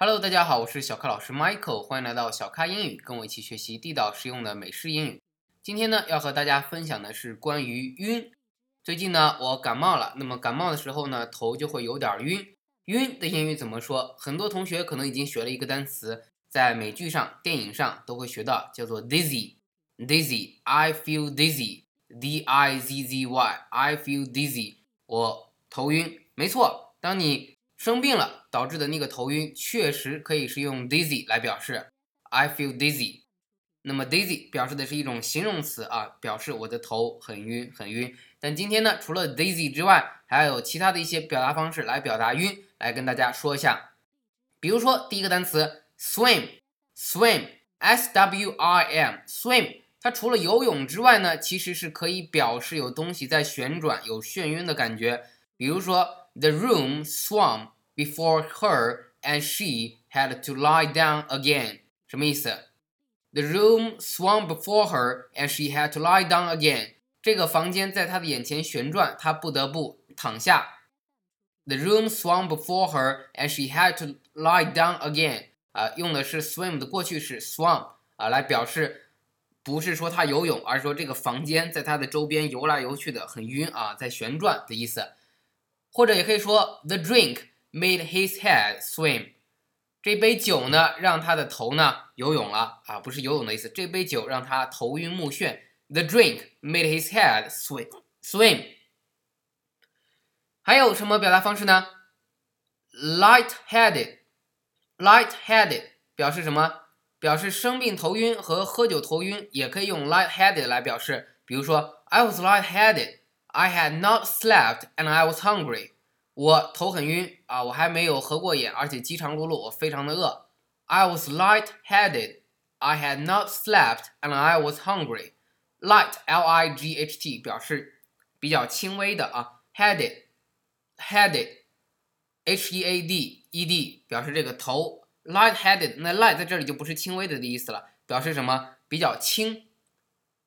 Hello，大家好，我是小咖老师 Michael，欢迎来到小咖英语，跟我一起学习地道实用的美式英语。今天呢，要和大家分享的是关于晕。最近呢，我感冒了，那么感冒的时候呢，头就会有点晕。晕的英语怎么说？很多同学可能已经学了一个单词，在美剧上、电影上都会学到，叫做 dizzy。dizzy，I feel dizzy，D I Z Z Y，I feel dizzy，我头晕。没错，当你生病了导致的那个头晕，确实可以是用 dizzy 来表示。I feel dizzy。那么 dizzy 表示的是一种形容词啊，表示我的头很晕很晕。但今天呢，除了 dizzy 之外，还有其他的一些表达方式来表达晕，来跟大家说一下。比如说第一个单词 swim，swim，s w i m，swim，它除了游泳之外呢，其实是可以表示有东西在旋转，有眩晕的感觉。比如说。The room swam before her, and she had to lie down again. 什么意思？The room swam before her, and she had to lie down again. 这个房间在她的眼前旋转，她不得不躺下。The room swam before her, and she had to lie down again. 啊，用的是 swim 的过去式 swam 啊，来表示不是说她游泳，而是说这个房间在她的周边游来游去的，很晕啊，在旋转的意思。 或者也可以说，the drink made his head swim。这杯酒呢，让他的头呢游泳了啊，不是游泳的意思。这杯酒让他头晕目眩。The drink made his head swim swim。还有什么表达方式呢？light-headed，light-headed 表示什么？表示生病头晕和喝酒头晕，也可以用 light-headed 来表示。比如说，I was light-headed。I had not slept and I was hungry。我头很晕啊，我还没有合过眼，而且饥肠辘辘，我非常的饿。I was light-headed. I had not slept and I was hungry. Light, L-I-G-H-T 表示比较轻微的啊，headed, headed, H-E-A-D-E-D 表示这个头，light-headed 那 light 在这里就不是轻微的的意思了，表示什么？比较轻，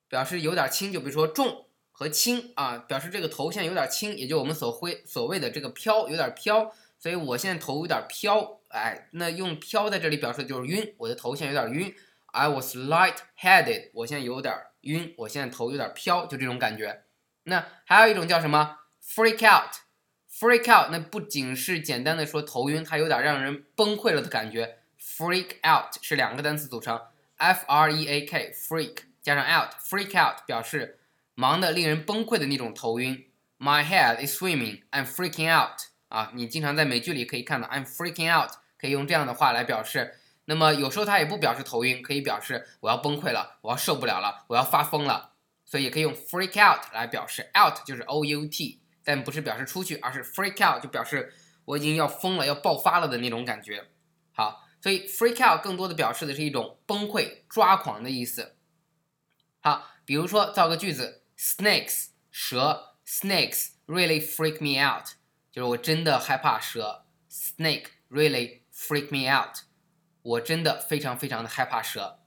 表示有点轻，就比如说重。 和轻啊，表示这个头现在有点轻，也就我们所会所谓的这个飘，有点飘，所以我现在头有点飘，哎，那用飘在这里表示的就是晕，我的头现在有点晕，I was light-headed，我现在有点晕，我现在头有点飘，就这种感觉。那还有一种叫什么？freak out，freak out，那不仅是简单的说头晕，它有点让人崩溃了的感觉。freak out 是两个单词组成，f-r-e-a-k，freak 加上 out，freak out 表示。忙的令人崩溃的那种头晕，My head is swimming. I'm freaking out. 啊，你经常在美剧里可以看到 I'm freaking out，可以用这样的话来表示。那么有时候它也不表示头晕，可以表示我要崩溃了，我要受不了了，我要发疯了。所以也可以用 freak out 来表示，out 就是 o u t，但不是表示出去，而是 freak out 就表示我已经要疯了，要爆发了的那种感觉。好，所以 freak out 更多的表示的是一种崩溃、抓狂的意思。好，比如说造个句子。Snakes 蛇，Snakes really freak me out，就是我真的害怕蛇。Snake really freak me out，我真的非常非常的害怕蛇。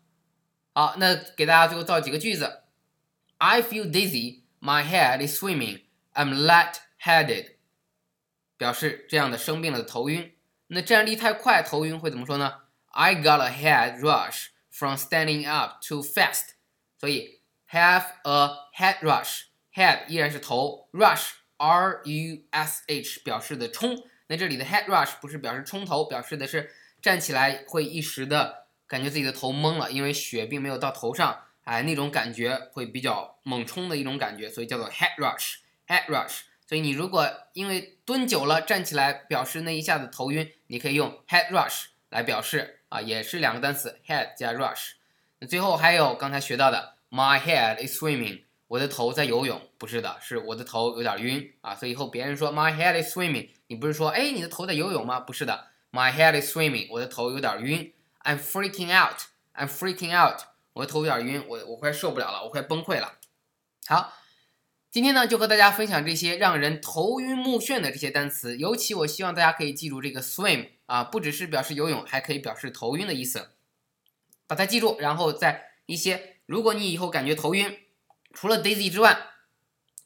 好，那给大家最后造几个句子。I feel dizzy, my head is swimming, I'm light-headed，表示这样的生病了的头晕。那站立太快头晕会怎么说呢？I got a head rush from standing up too fast，所以。 Have a head rush. Head 依然是头，rush R U S H 表示的冲。那这里的 head rush 不是表示冲头，表示的是站起来会一时的感觉自己的头懵了，因为血并没有到头上，哎，那种感觉会比较猛冲的一种感觉，所以叫做 head rush. Head rush. 所以你如果因为蹲久了站起来表示那一下子头晕，你可以用 head rush 来表示啊，也是两个单词 head 加 rush。那最后还有刚才学到的。My head is swimming，我的头在游泳，不是的，是我的头有点晕啊。所以以后别人说 My head is swimming，你不是说哎你的头在游泳吗？不是的，My head is swimming，我的头有点晕。I'm freaking out，I'm freaking out，我的头有点晕，我我快受不了了，我快崩溃了。好，今天呢就和大家分享这些让人头晕目眩的这些单词，尤其我希望大家可以记住这个 swim 啊，不只是表示游泳，还可以表示头晕的意思，把它记住，然后在一些。如果你以后感觉头晕，除了 dizzy 之外，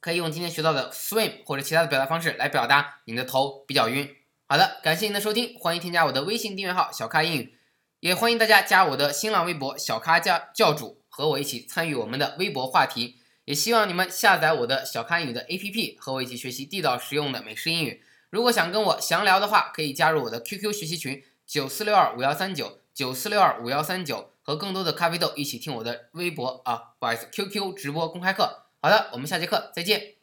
可以用今天学到的 swim 或者其他的表达方式来表达你的头比较晕。好的，感谢您的收听，欢迎添加我的微信订阅号“小咖英语”，也欢迎大家加我的新浪微博“小咖教教主”，和我一起参与我们的微博话题。也希望你们下载我的小咖英语的 APP，和我一起学习地道实用的美式英语。如果想跟我详聊的话，可以加入我的 QQ 学习群九四六二五幺三九九四六二五幺三九，和更多的咖啡豆一起听我的微博啊，不好意思，QQ 直播公开课。好的，我们下节课再见。